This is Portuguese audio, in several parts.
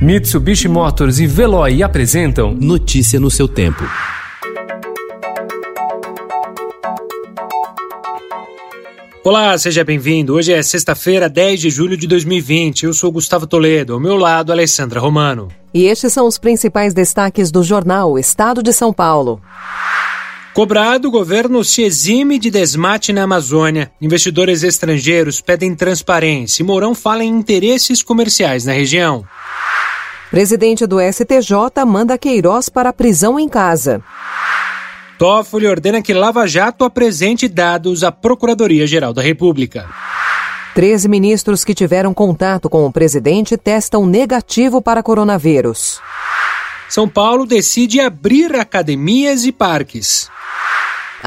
Mitsubishi Motors e Veloy apresentam Notícia no seu tempo. Olá, seja bem-vindo. Hoje é sexta-feira, 10 de julho de 2020. Eu sou Gustavo Toledo, ao meu lado, Alessandra Romano. E estes são os principais destaques do jornal Estado de São Paulo. Cobrado, o governo se exime de desmate na Amazônia. Investidores estrangeiros pedem transparência e Mourão fala em interesses comerciais na região. Presidente do STJ manda Queiroz para a prisão em casa. Toffoli ordena que Lava Jato apresente dados à Procuradoria-Geral da República. Treze ministros que tiveram contato com o presidente testam negativo para coronavírus. São Paulo decide abrir academias e parques.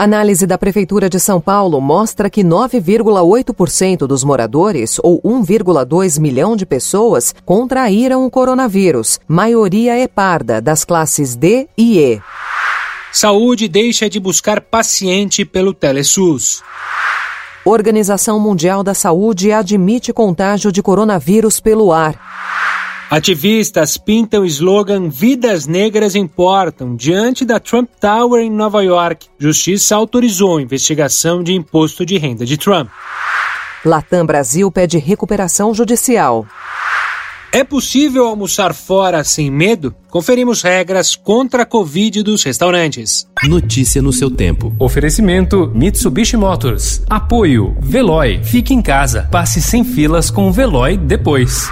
Análise da Prefeitura de São Paulo mostra que 9,8% dos moradores, ou 1,2 milhão de pessoas, contraíram o coronavírus, maioria é parda, das classes D e E. Saúde deixa de buscar paciente pelo Telesus. Organização Mundial da Saúde admite contágio de coronavírus pelo ar. Ativistas pintam o slogan Vidas Negras Importam diante da Trump Tower em Nova York. Justiça autorizou investigação de imposto de renda de Trump. Latam Brasil pede recuperação judicial. É possível almoçar fora sem medo? Conferimos regras contra a Covid dos restaurantes. Notícia no seu tempo. Oferecimento Mitsubishi Motors. Apoio Veloy. Fique em casa. Passe sem filas com o Veloy depois.